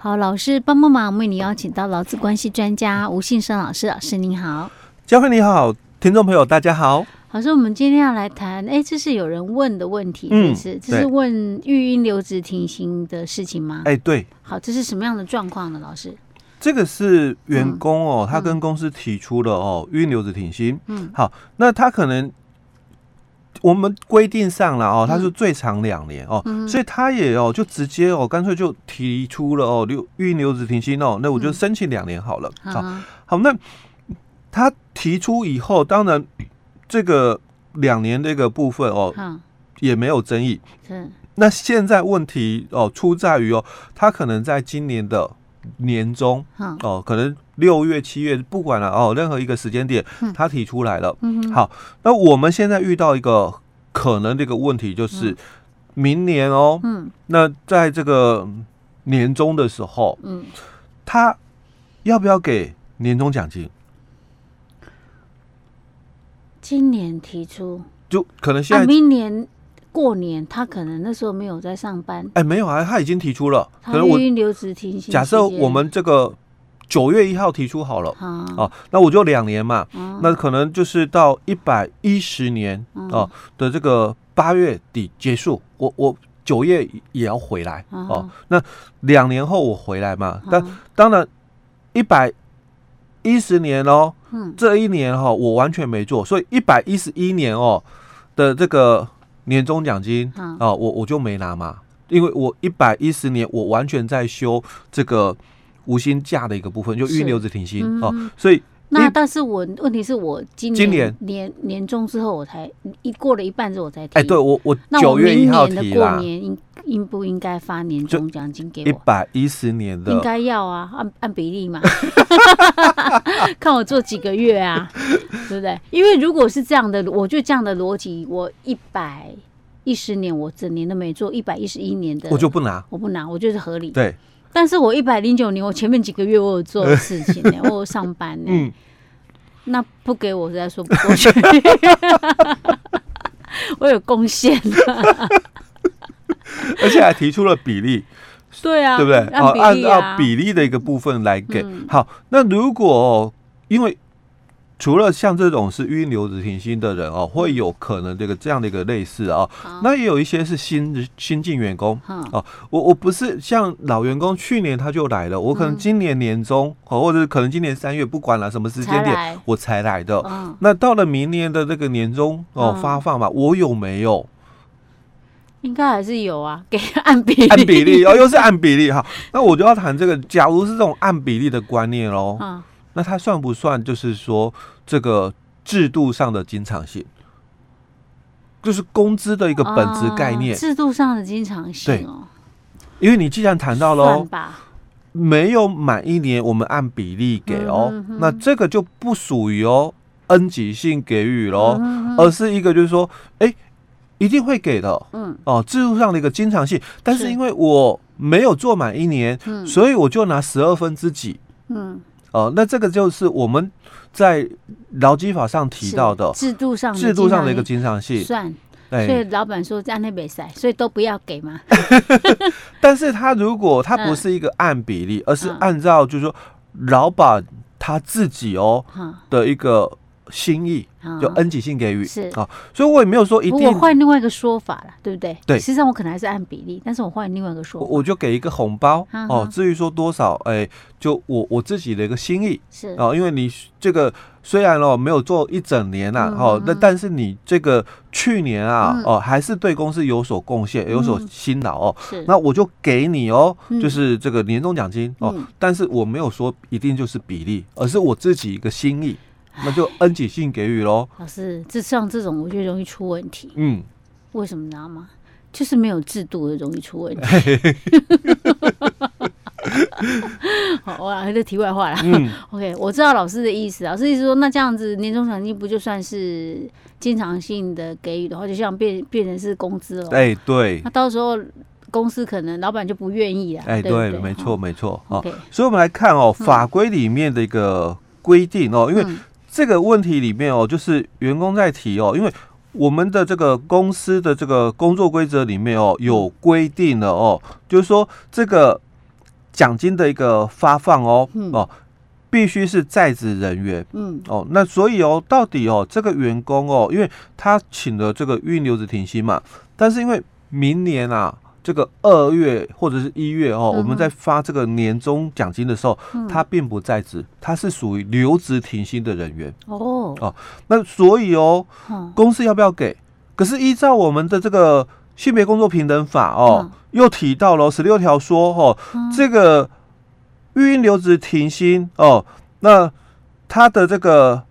好，老师帮帮忙，为你邀请到劳资关系专家吴信生老师，老师您好，佳慧你好，听众朋友大家好。老师，我们今天要来谈，哎，这是有人问的问题，嗯，是这是问育婴留职停薪的事情吗？哎，对。好，这是什么样的状况呢？老师，这个是员工哦，嗯、他跟公司提出了哦，育婴留职停薪。嗯，好，那他可能。我们规定上了哦，他是最长两年哦，嗯、所以他也哦就直接哦干脆就提出了哦留育婴留职停薪哦，那我就申请两年好了。嗯、好，好，那他提出以后，当然这个两年这个部分哦，嗯、也没有争议。是，那现在问题哦出在于哦，他可能在今年的年中哦，可能。六月、七月，不管了哦，任何一个时间点，他提出来了。嗯、好，那我们现在遇到一个可能的一个问题，就是明年哦，嗯、那在这个年终的时候，嗯，他要不要给年终奖金？今年提出，就可能现在、啊、明年过年，他可能那时候没有在上班。哎，没有啊，他已经提出了。他育婴留职停薪。假设我们这个。九月一号提出好了，哦，那我就两年嘛，那可能就是到一百一十年哦的这个八月底结束，我我九月也要回来哦，那两年后我回来嘛，但当然一百一十年哦，这一年哈我完全没做，所以一百一十一年哦的这个年终奖金哦，我我就没拿嘛，因为我一百一十年我完全在休这个。无薪假的一个部分，就预留着停薪哦，所以那但是我问题是我今年年。年年终之后我才一过了一半之后我才提，哎，对我我九月一号提过年应应不应该发年终奖金给我？一百一十年的应该要啊，按按比例嘛，看我做几个月啊，对不对？因为如果是这样的，我就这样的逻辑，我一百一十年我整年都没做，一百一十一年的我就不拿，我不拿，我觉得合理。对。但是我一百零九年，我前面几个月我有做事情呢，我有上班呢。嗯，那不给我，实在说不过去。我有贡献，而且还提出了比例。对啊，对不对？按按照比例的一个部分来给。好，那如果因为。除了像这种是育婴留职停薪的人哦，会有可能这个这样的一个类似啊，那也有一些是新新进员工哦。我我不是像老员工，去年他就来了，我可能今年年中哦，或者可能今年三月，不管了什么时间点，我才来的。那到了明年的这个年终哦发放嘛，我有没有？应该还是有啊，给 按比例，按比例哦，又是按比例哈。那我就要谈这个，假如是这种按比例的观念喽。那它算不算就是说这个制度上的经常性，就是工资的一个本质概念？制度上的经常性哦，因为你既然谈到了没有满一年，我们按比例给哦，那这个就不属于哦恩级性给予喽，而是一个就是说，哎，一定会给的，嗯。哦，制度上的一个经常性，但是因为我没有做满一年，所以我就拿十二分之几，嗯。哦，那这个就是我们在劳基法上提到的制度上制度上的一个经常性。算，所以老板说这样那边塞，所以都不要给嘛。但是他如果他不是一个按比例，而是按照就是说老板他自己哦的一个。心意就恩给性给予。是。啊，所以我也没有说一定。我换另外一个说法了，对不对？对，实际上我可能还是按比例，但是我换另外一个说法，我就给一个红包哦。至于说多少，哎，就我我自己的一个心意。是。哦，因为你这个虽然哦没有做一整年呐，哦，那但是你这个去年啊哦还是对公司有所贡献，有所辛劳哦。是，那我就给你哦，就是这个年终奖金哦，但是我没有说一定就是比例，而是我自己一个心意。那就恩给性给予喽。老师，这像这种我觉得容易出问题。嗯，为什么你知道吗？就是没有制度的容易出问题。好，我来这题外话啦。嗯，OK，我知道老师的意思。老师意思说，那这样子年终奖金不就算是经常性的给予的话，就像变变成是工资了。哎，对。那到时候公司可能老板就不愿意了。哎，对，没错，没错。OK，所以我们来看哦，法规里面的一个规定哦，因为。这个问题里面哦，就是员工在提哦，因为我们的这个公司的这个工作规则里面哦，有规定了哦，就是说这个奖金的一个发放哦，嗯、哦，必须是在职人员，嗯，哦，那所以哦，到底哦，这个员工哦，因为他请了这个预留职停薪嘛，但是因为明年啊。这个二月或者是一月哦，我们在发这个年终奖金的时候，他并不在职，他是属于留职停薪的人员哦哦。那所以哦，公司要不要给？可是依照我们的这个性别工作平等法哦，又提到了十六条说哦，这个育婴留职停薪哦，那他的这个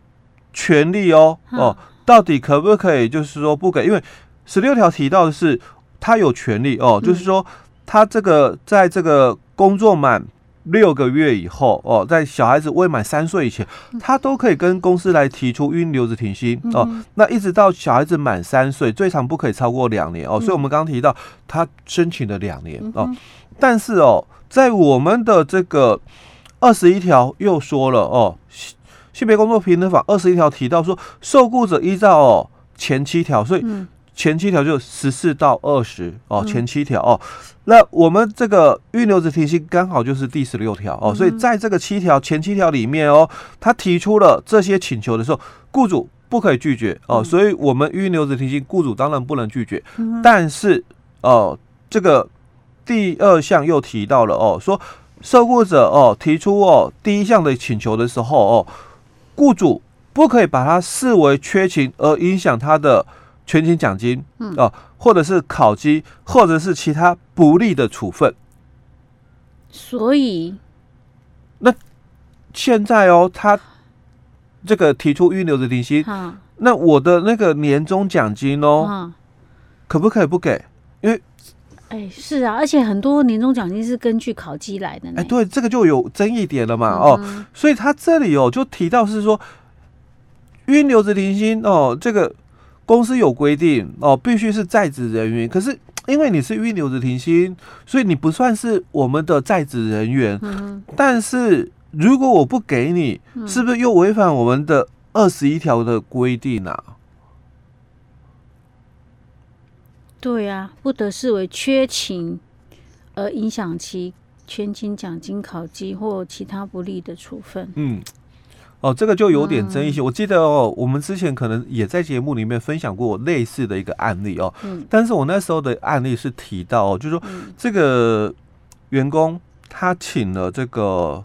权利哦哦，到底可不可以？就是说不给，因为十六条提到的是。他有权利哦，就是说，他这个在这个工作满六个月以后哦，在小孩子未满三岁以前，他都可以跟公司来提出育婴留职停薪哦。那一直到小孩子满三岁，最长不可以超过两年哦。所以我们刚刚提到他申请了两年哦，但是哦，在我们的这个二十一条又说了哦，性别工作平等法二十一条提到说，受雇者依照哦前七条，所以。前七条就十四到二十哦，前七条哦，那我们这个预留职停薪刚好就是第十六条哦，所以在这个七条前七条里面哦，他提出了这些请求的时候，雇主不可以拒绝哦，所以我们预留职停薪，雇主当然不能拒绝，但是哦，这个第二项又提到了哦，说受雇者哦提出哦第一项的请求的时候哦，雇主不可以把它视为缺勤而影响他的。全勤奖金，嗯哦，或者是考绩，或者是其他不利的处分。所以，那现在哦，他这个提出预留的停薪，那我的那个年终奖金哦，可不可以不给？因为，哎，是啊，而且很多年终奖金是根据考绩来的。哎，对，这个就有争议点了嘛，嗯、哦，所以他这里哦就提到是说，预留的停薪哦，这个。公司有规定哦，必须是在职人员。可是因为你是预留职停薪，所以你不算是我们的在职人员。嗯、但是如果我不给你，是不是又违反我们的二十一条的规定啊？对呀、啊，不得视为缺勤而影响其全勤奖金、考绩或其他不利的处分。嗯。哦，这个就有点争议性。嗯、我记得哦，我们之前可能也在节目里面分享过类似的一个案例哦。嗯。但是我那时候的案例是提到哦，就是说这个员工他请了这个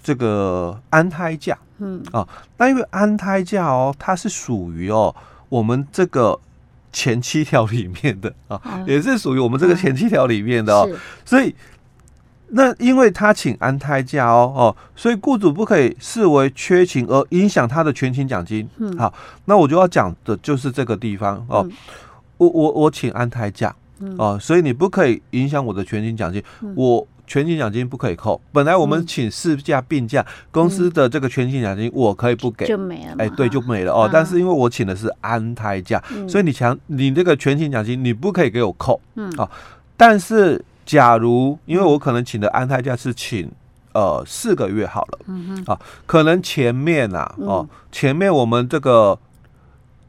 这个安胎假。嗯。啊，那因为安胎假哦，它是属于哦我们这个前七条里面的啊，嗯、也是属于我们这个前七条里面的哦，嗯、所以。那因为他请安胎假哦哦，所以雇主不可以视为缺勤而影响他的全勤奖金。嗯，好，那我就要讲的就是这个地方哦。我我我请安胎假哦，所以你不可以影响我的全勤奖金。我全勤奖金不可以扣。本来我们请事假病假，公司的这个全勤奖金我可以不给，就没了。哎，对，就没了哦。但是因为我请的是安胎假，所以你强你这个全勤奖金你不可以给我扣。嗯，好，但是。假如因为我可能请的安胎假是请呃四个月好了，嗯哼，啊，可能前面啊哦，前面我们这个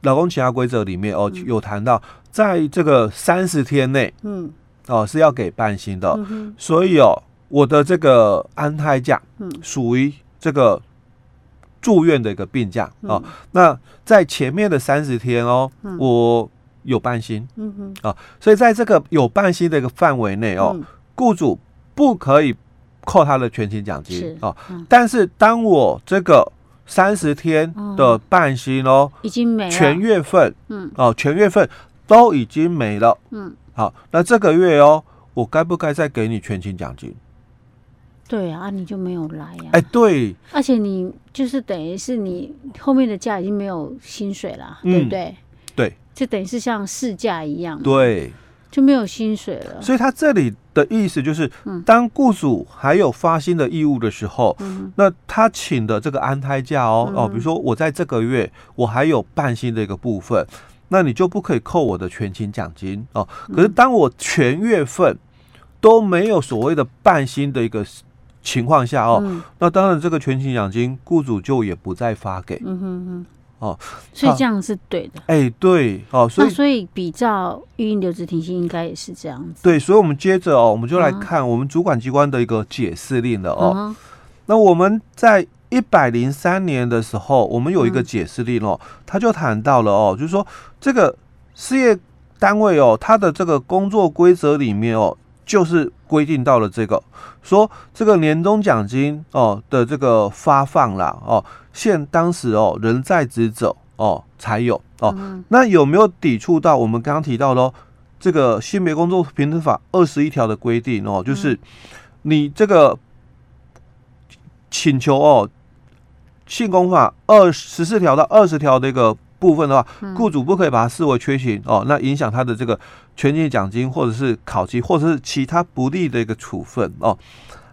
老公请假规则里面哦有谈到，在这个三十天内，嗯，哦是要给半薪的，所以哦我的这个安胎假，嗯，属于这个住院的一个病假哦，那在前面的三十天哦，我。有半薪，嗯哼，啊，所以在这个有半薪的一个范围内哦，雇主不可以扣他的全勤奖金哦。但是当我这个三十天的半薪哦，已经没了，全月份，嗯，哦，全月份都已经没了，嗯，好，那这个月哦，我该不该再给你全勤奖金？对啊，你就没有来呀？哎，对，而且你就是等于是你后面的假已经没有薪水了，对不对？对。就等于是像试驾一样，对，就没有薪水了。所以他这里的意思就是，当雇主还有发薪的义务的时候，嗯、那他请的这个安胎假哦、嗯、哦，比如说我在这个月我还有半薪的一个部分，那你就不可以扣我的全勤奖金哦。可是当我全月份都没有所谓的半薪的一个情况下哦，嗯、那当然这个全勤奖金雇主就也不再发给。嗯哼哼哦，所以这样是对的。哎、欸，对哦，所以所以比照育婴留职停薪应该也是这样子。对，所以我们接着哦，我们就来看我们主管机关的一个解释令了哦。嗯、那我们在一百零三年的时候，我们有一个解释令哦，他、嗯、就谈到了哦，就是说这个事业单位哦，它的这个工作规则里面哦，就是规定到了这个说这个年终奖金哦的这个发放啦哦。现当时哦，人在职者哦才有哦，嗯、那有没有抵触到我们刚刚提到的这个性别工作平等法二十一条的规定哦？就是你这个请求哦，性工法二十四条到二十条的一个部分的话，雇主不可以把它视为缺勤哦，那影响他的这个权益奖金或者是考绩或者是其他不利的一个处分哦。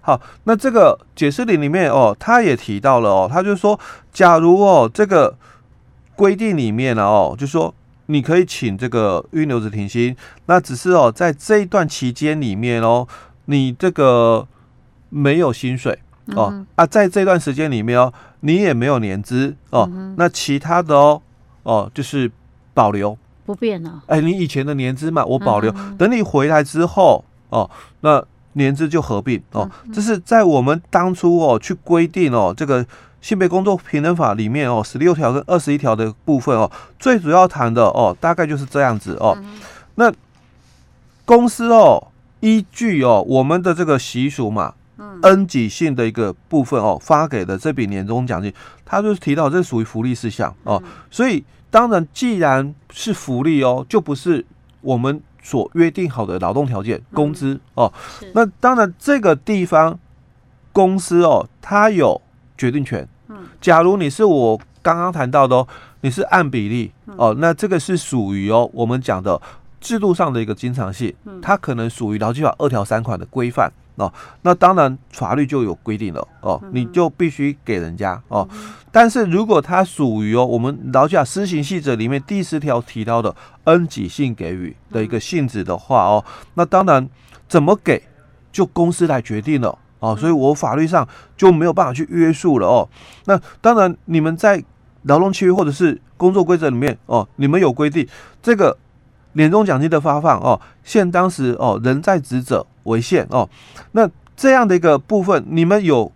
好，那这个解释里里面哦，他也提到了哦，他就说，假如哦这个规定里面呢哦，就说你可以请这个预留职停薪，那只是哦在这一段期间里面哦，你这个没有薪水哦，嗯、啊在这段时间里面哦，你也没有年资哦，嗯、那其他的哦哦就是保留不变了，哎，你以前的年资嘛，我保留，嗯、等你回来之后哦，那。年资就合并哦，这是在我们当初哦去规定哦这个性别工作平等法里面哦十六条跟二十一条的部分哦，最主要谈的哦大概就是这样子哦。那公司哦依据哦我们的这个习俗嘛，恩给性的一个部分哦发给的这笔年终奖金，他就是提到这属于福利事项哦，所以当然既然是福利哦，就不是我们。所约定好的劳动条件、工资、嗯、哦，那当然这个地方公司哦，它有决定权。嗯，假如你是我刚刚谈到的哦，你是按比例哦，那这个是属于哦我们讲的制度上的一个经常性，它可能属于劳基法二条三款的规范。哦，那当然法律就有规定了哦，你就必须给人家哦。但是如果它属于哦我们劳基法施行细则里面第十条提到的恩给性给予的一个性质的话哦，那当然怎么给就公司来决定了哦，所以我法律上就没有办法去约束了哦。那当然你们在劳动契约或者是工作规则里面哦，你们有规定这个。年终奖金的发放哦，现当时哦，人在职者为限哦。那这样的一个部分，你们有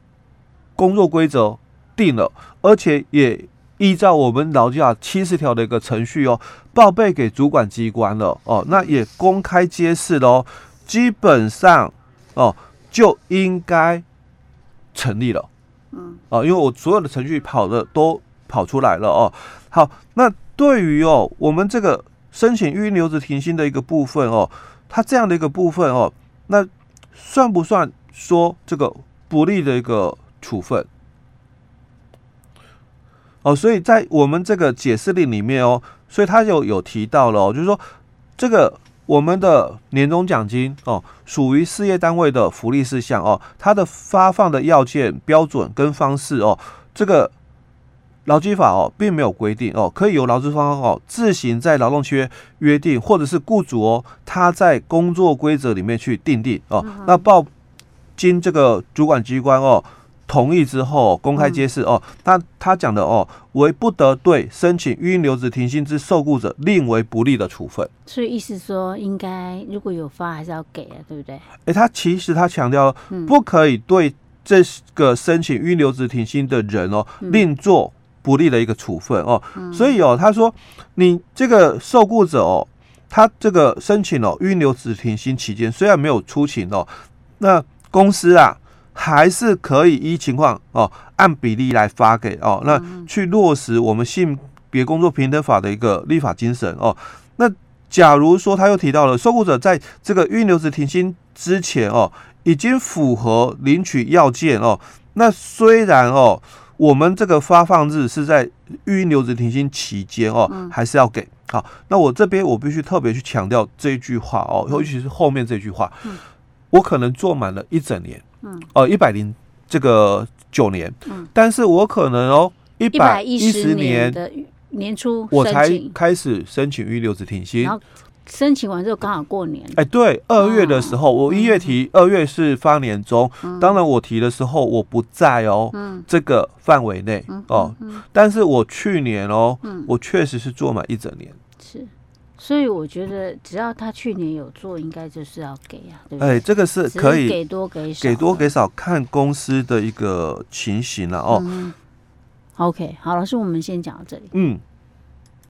工作规则定了，而且也依照我们劳基法七十条的一个程序哦，报备给主管机关了哦，那也公开揭示了哦，基本上哦就应该成立了。嗯，哦，因为我所有的程序跑的都跑出来了哦。好，那对于哦我们这个。申请预留职停薪的一个部分哦，它这样的一个部分哦，那算不算说这个不利的一个处分？哦，所以在我们这个解释令里面哦，所以他就有提到了哦，就是说这个我们的年终奖金哦，属于事业单位的福利事项哦，它的发放的要件标准跟方式哦，这个。劳基法哦，并没有规定哦，可以由劳资双方哦自行在劳动契约约定，或者是雇主哦他在工作规则里面去订定哦。嗯、那报经这个主管机关哦同意之后公开揭示哦，那他讲的哦为不得对申请预留职停薪之受雇者另为不利的处分。所以意思说，应该如果有发还是要给啊，对不对？哎，他其实他强调不可以对这个申请预留职停薪的人哦、嗯、另做。不利的一个处分哦，所以哦，他说你这个受雇者哦，他这个申请哦，预留职停薪期间虽然没有出勤哦，那公司啊还是可以依情况哦，按比例来发给哦，那去落实我们性别工作平等法的一个立法精神哦。那假如说他又提到了受雇者在这个预留职停薪之前哦，已经符合领取要件哦，那虽然哦。我们这个发放日是在育婴留职停薪期间哦，嗯、还是要给？好，那我这边我必须特别去强调这句话哦，尤其是后面这句话，嗯、我可能做满了一整年，嗯，哦，一百零这个九年，嗯，但是我可能哦一百一十年的年初我才开始申请预留职停薪，申请完之后刚好过年。哎，对，二月的时候，哦、我一月提，二月是发年终。嗯、当然我提的时候我不在哦，嗯、这个范围内哦。但是我去年哦，嗯、我确实是做满一整年。是，所以我觉得只要他去年有做，应该就是要给啊。对哎，这个是可以给多给少，给多给少看公司的一个情形了哦。嗯、OK，好，老师，我们先讲到这里。嗯。